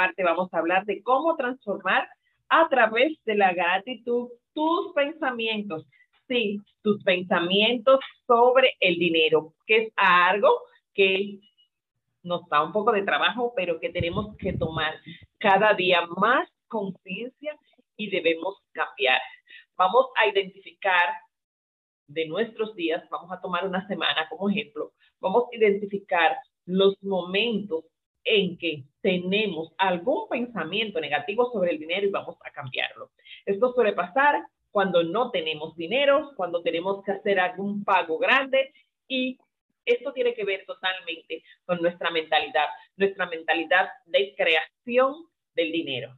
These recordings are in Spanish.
parte vamos a hablar de cómo transformar a través de la gratitud tus pensamientos. Sí, tus pensamientos sobre el dinero, que es algo que nos da un poco de trabajo, pero que tenemos que tomar cada día más conciencia y debemos cambiar. Vamos a identificar de nuestros días, vamos a tomar una semana como ejemplo, vamos a identificar los momentos en que tenemos algún pensamiento negativo sobre el dinero y vamos a cambiarlo. Esto suele pasar cuando no tenemos dinero, cuando tenemos que hacer algún pago grande y esto tiene que ver totalmente con nuestra mentalidad, nuestra mentalidad de creación del dinero,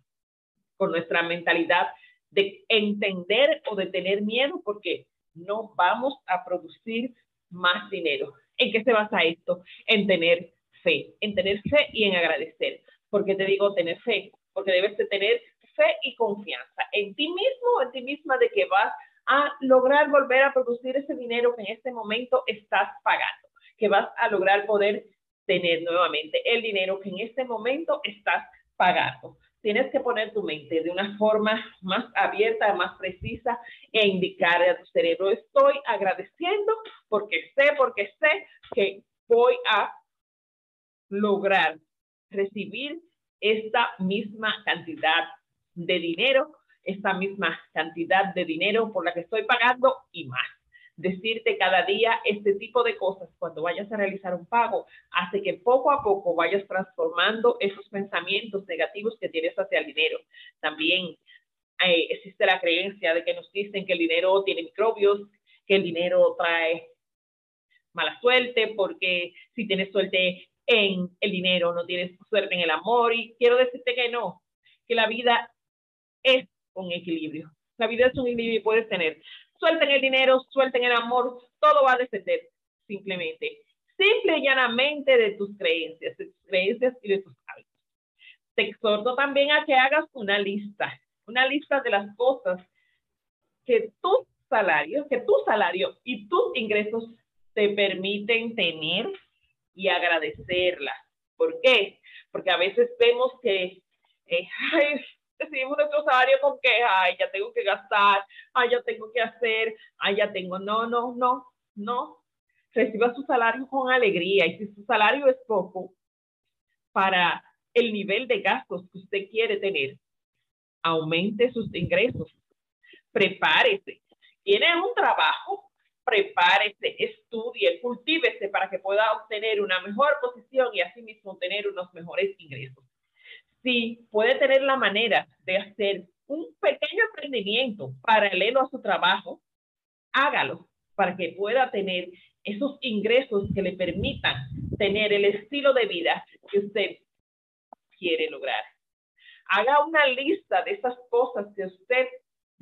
con nuestra mentalidad de entender o de tener miedo porque no vamos a producir más dinero. ¿En qué se basa esto? En tener fe, en tener fe y en agradecer. porque te digo tener fe? Porque debes de tener fe y confianza en ti mismo en ti misma de que vas a lograr volver a producir ese dinero que en este momento estás pagando, que vas a lograr poder tener nuevamente el dinero que en este momento estás pagando. Tienes que poner tu mente de una forma más abierta, más precisa e indicarle a tu cerebro, estoy agradeciendo porque sé, porque sé que voy a lograr recibir esta misma cantidad de dinero, esta misma cantidad de dinero por la que estoy pagando y más. Decirte cada día este tipo de cosas cuando vayas a realizar un pago hace que poco a poco vayas transformando esos pensamientos negativos que tienes hacia el dinero. También eh, existe la creencia de que nos dicen que el dinero tiene microbios, que el dinero trae mala suerte, porque si tienes suerte en el dinero, no tienes suerte en el amor. Y quiero decirte que no, que la vida es un equilibrio. La vida es un equilibrio y puedes tener suerte en el dinero, suerte en el amor, todo va a depender simplemente, simple y llanamente de tus creencias, de tus creencias y de tus hábitos. Te exhorto también a que hagas una lista, una lista de las cosas que tu salario, que tu salario y tus ingresos te permiten tener y agradecerla. ¿Por qué? Porque a veces vemos que eh, ay, recibimos nuestro salario con que, ay, ya tengo que gastar, ay, ya tengo que hacer, ay, ya tengo. No, no, no, no. Reciba su salario con alegría y si su salario es poco para el nivel de gastos que usted quiere tener, aumente sus ingresos. Prepárese. Tiene un trabajo, prepárese, estudie, cultívese para que pueda obtener una mejor posición y asimismo tener unos mejores ingresos. Si puede tener la manera de hacer un pequeño emprendimiento paralelo a su trabajo, hágalo para que pueda tener esos ingresos que le permitan tener el estilo de vida que usted quiere lograr. Haga una lista de esas cosas que usted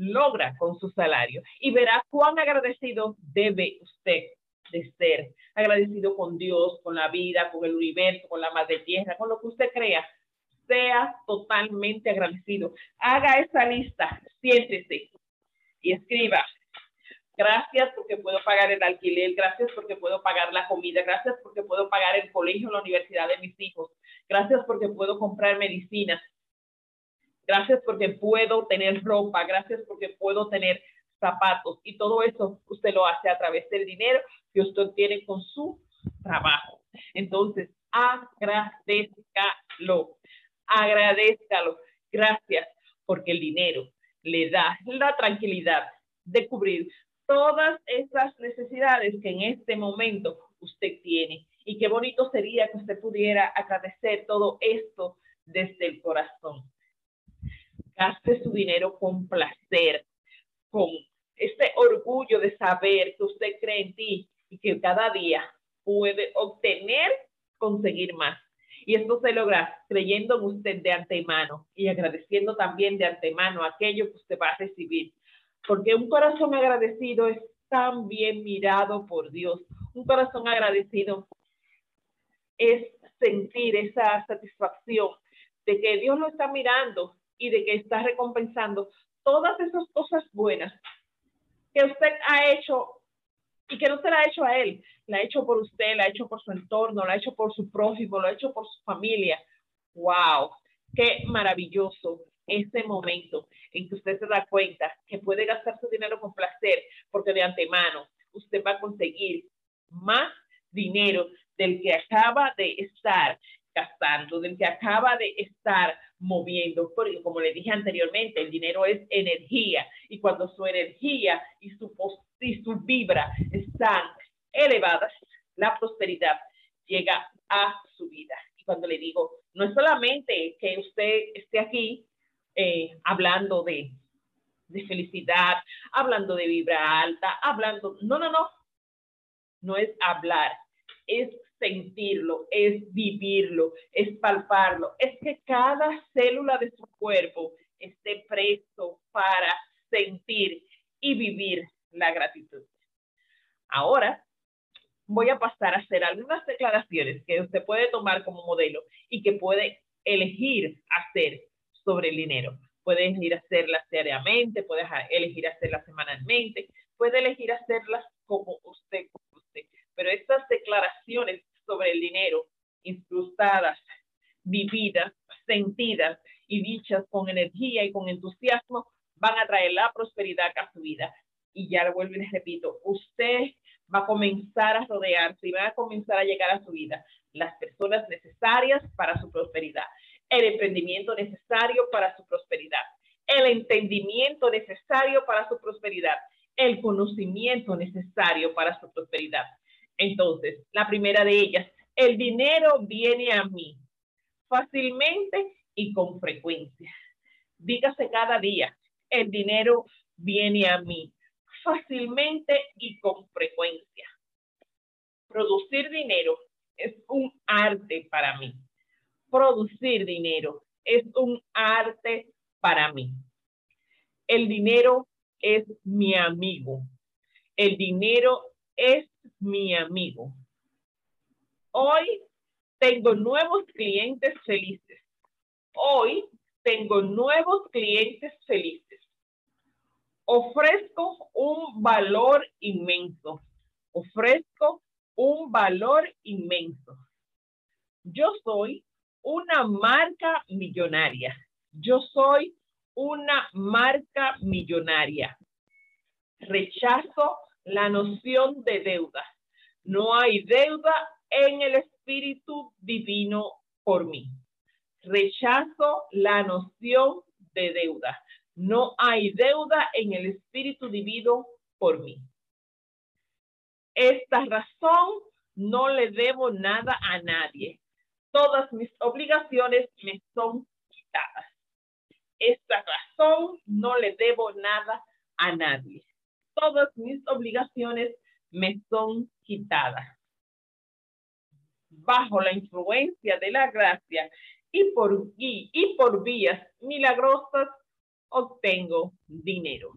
logra con su salario y verá cuán agradecido debe usted de ser. Agradecido con Dios, con la vida, con el universo, con la madre tierra, con lo que usted crea. Sea totalmente agradecido. Haga esa lista, siéntese y escriba. Gracias porque puedo pagar el alquiler, gracias porque puedo pagar la comida, gracias porque puedo pagar el colegio, la universidad de mis hijos, gracias porque puedo comprar medicinas, gracias porque puedo tener ropa, gracias porque puedo tener zapatos y todo eso usted lo hace a través del dinero que usted tiene con su trabajo. Entonces, agradezcalo, agradezcalo. Gracias porque el dinero le da la tranquilidad de cubrir todas esas necesidades que en este momento usted tiene. Y qué bonito sería que usted pudiera agradecer todo esto desde el corazón gaste su dinero con placer, con ese orgullo de saber que usted cree en ti y que cada día puede obtener, conseguir más. Y esto se logra creyendo en usted de antemano y agradeciendo también de antemano aquello que usted va a recibir. Porque un corazón agradecido es tan bien mirado por Dios. Un corazón agradecido es sentir esa satisfacción de que Dios lo está mirando y de que está recompensando todas esas cosas buenas que usted ha hecho y que no se la ha hecho a él, la ha hecho por usted, la ha hecho por su entorno, la ha hecho por su prójimo, lo ha hecho por su familia. ¡Wow! Qué maravilloso ese momento en que usted se da cuenta que puede gastar su dinero con placer, porque de antemano usted va a conseguir más dinero del que acaba de estar gastando, del que acaba de estar moviendo, porque como le dije anteriormente, el dinero es energía y cuando su energía y su, y su vibra están elevadas, la prosperidad llega a su vida. Y cuando le digo, no es solamente que usted esté aquí eh, hablando de, de felicidad, hablando de vibra alta, hablando, no, no, no, no es hablar, es sentirlo, es vivirlo, es palparlo, es que cada célula de su cuerpo esté presto para sentir y vivir la gratitud. Ahora voy a pasar a hacer algunas declaraciones que usted puede tomar como modelo y que puede elegir hacer sobre el dinero. Puede elegir hacerlas diariamente, puede elegir hacerlas semanalmente, puede elegir hacerlas como usted, como usted. Pero estas declaraciones sobre el dinero, incrustadas, vividas, sentidas y dichas con energía y con entusiasmo, van a traer la prosperidad a su vida. Y ya lo vuelvo y les repito, usted va a comenzar a rodearse y va a comenzar a llegar a su vida las personas necesarias para su prosperidad, el emprendimiento necesario para su prosperidad, el entendimiento necesario para su prosperidad, el conocimiento necesario para su prosperidad. Entonces, la primera de ellas, el dinero viene a mí fácilmente y con frecuencia. Dígase cada día, el dinero viene a mí fácilmente y con frecuencia. Producir dinero es un arte para mí. Producir dinero es un arte para mí. El dinero es mi amigo. El dinero es mi amigo. Hoy tengo nuevos clientes felices. Hoy tengo nuevos clientes felices. Ofrezco un valor inmenso. Ofrezco un valor inmenso. Yo soy una marca millonaria. Yo soy una marca millonaria. Rechazo la noción de deuda. No hay deuda en el Espíritu Divino por mí. Rechazo la noción de deuda. No hay deuda en el Espíritu Divino por mí. Esta razón no le debo nada a nadie. Todas mis obligaciones me son quitadas. Esta razón no le debo nada a nadie todas mis obligaciones me son quitadas. Bajo la influencia de la gracia y por, y, por vías milagrosas obtengo dinero.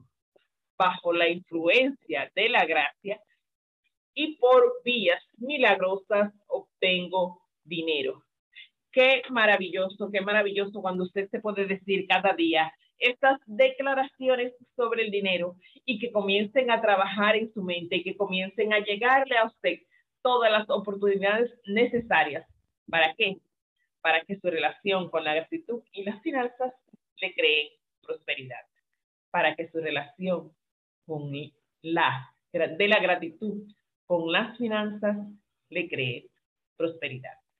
Bajo la influencia de la gracia y por vías milagrosas obtengo dinero. Qué maravilloso, qué maravilloso cuando usted se puede decir cada día, estas declaraciones sobre el dinero y que comiencen a trabajar en su mente y que comiencen a llegarle a usted todas las oportunidades necesarias. ¿Para qué? Para que su relación con la gratitud y las finanzas le creen prosperidad. Para que su relación con la, de la gratitud con las finanzas le cree prosperidad.